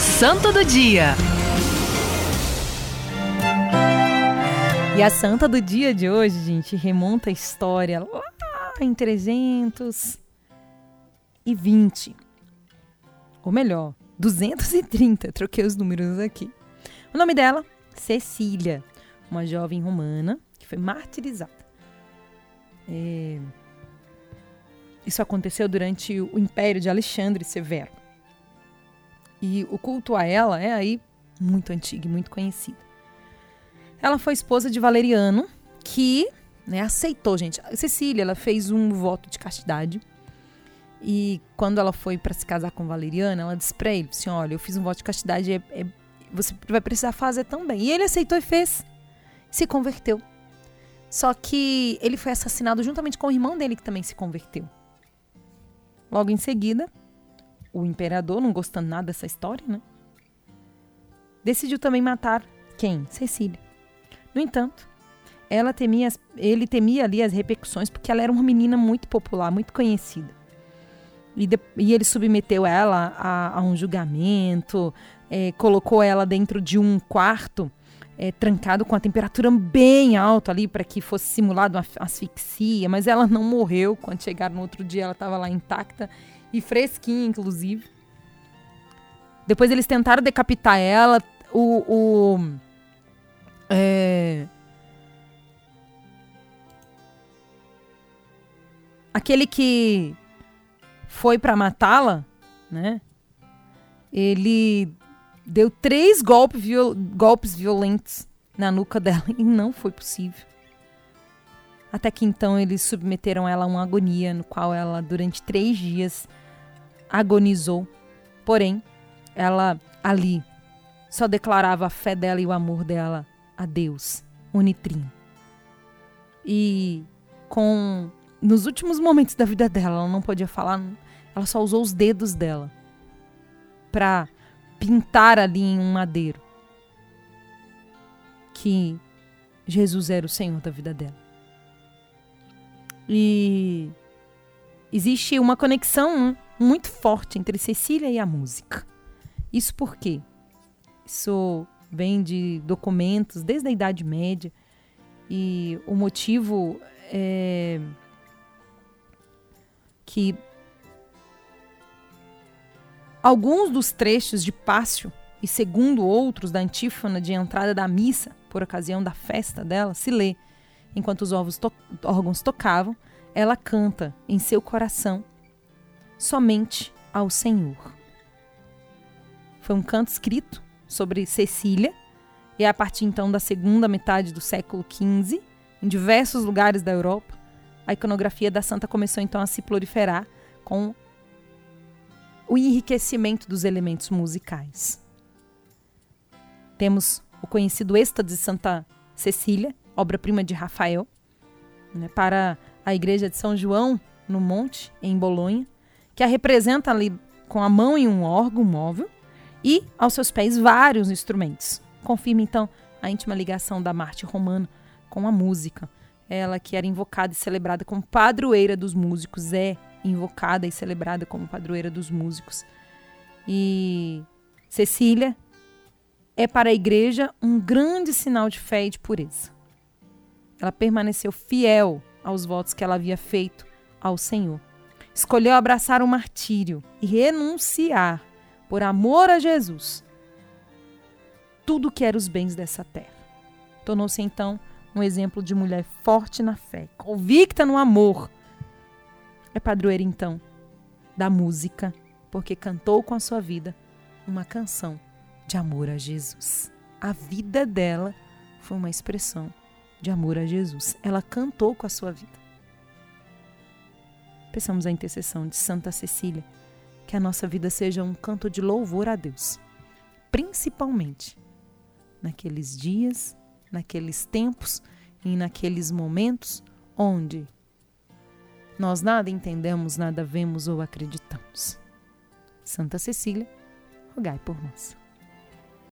Santo do Dia. E a santa do dia de hoje, gente, remonta a história lá em 320. Ou melhor, 230. Troquei os números aqui. O nome dela, Cecília, uma jovem romana que foi martirizada. É... Isso aconteceu durante o Império de Alexandre Severo. E o culto a ela é aí muito antigo e muito conhecido. Ela foi esposa de Valeriano, que né, aceitou, gente. A Cecília, ela fez um voto de castidade. E quando ela foi para se casar com Valeriano, ela disse para ele assim: Olha, eu fiz um voto de castidade, é, é, você vai precisar fazer também. E ele aceitou e fez. Se converteu. Só que ele foi assassinado juntamente com o irmão dele, que também se converteu. Logo em seguida, o imperador, não gostando nada dessa história, né? Decidiu também matar quem? Cecília. No entanto, ela temia, ele temia ali as repercussões porque ela era uma menina muito popular, muito conhecida. E, de, e ele submeteu ela a, a um julgamento, é, colocou ela dentro de um quarto é, trancado com a temperatura bem alta ali para que fosse simulado uma asfixia, mas ela não morreu. Quando chegaram no outro dia, ela estava lá intacta e fresquinha, inclusive. Depois eles tentaram decapitar ela. O, o é... Aquele que foi para matá-la, né? Ele deu três golpes, viol golpes violentos na nuca dela e não foi possível. Até que então eles submeteram ela a uma agonia, no qual ela, durante três dias, agonizou. Porém, ela ali só declarava a fé dela e o amor dela a Deus, Unitrim. E com nos últimos momentos da vida dela, ela não podia falar, ela só usou os dedos dela para pintar ali em um madeiro que Jesus era o Senhor da vida dela. E existe uma conexão muito forte entre Cecília e a música. Isso por quê? Isso vem de documentos desde a Idade Média e o motivo é que alguns dos trechos de Pássio e segundo outros da antífona de entrada da missa por ocasião da festa dela se lê enquanto os to órgãos tocavam ela canta em seu coração somente ao Senhor foi um canto escrito sobre Cecília, e a partir então da segunda metade do século XV, em diversos lugares da Europa, a iconografia da santa começou então a se proliferar com o enriquecimento dos elementos musicais. Temos o conhecido êxtase de Santa Cecília, obra-prima de Rafael, né, para a igreja de São João no Monte, em Bolonha, que a representa ali com a mão em um órgão móvel, e aos seus pés vários instrumentos. Confirma então a íntima ligação da Marte romana com a música. Ela que era invocada e celebrada como padroeira dos músicos, é invocada e celebrada como padroeira dos músicos. E Cecília é para a igreja um grande sinal de fé e de pureza. Ela permaneceu fiel aos votos que ela havia feito ao Senhor. Escolheu abraçar o martírio e renunciar por amor a Jesus, tudo que era os bens dessa terra. Tornou-se então um exemplo de mulher forte na fé, convicta no amor. É padroeira então da música, porque cantou com a sua vida uma canção de amor a Jesus. A vida dela foi uma expressão de amor a Jesus. Ela cantou com a sua vida. Pensamos a intercessão de Santa Cecília que a nossa vida seja um canto de louvor a Deus, principalmente naqueles dias, naqueles tempos e naqueles momentos onde nós nada entendemos, nada vemos ou acreditamos. Santa Cecília, rogai por nós.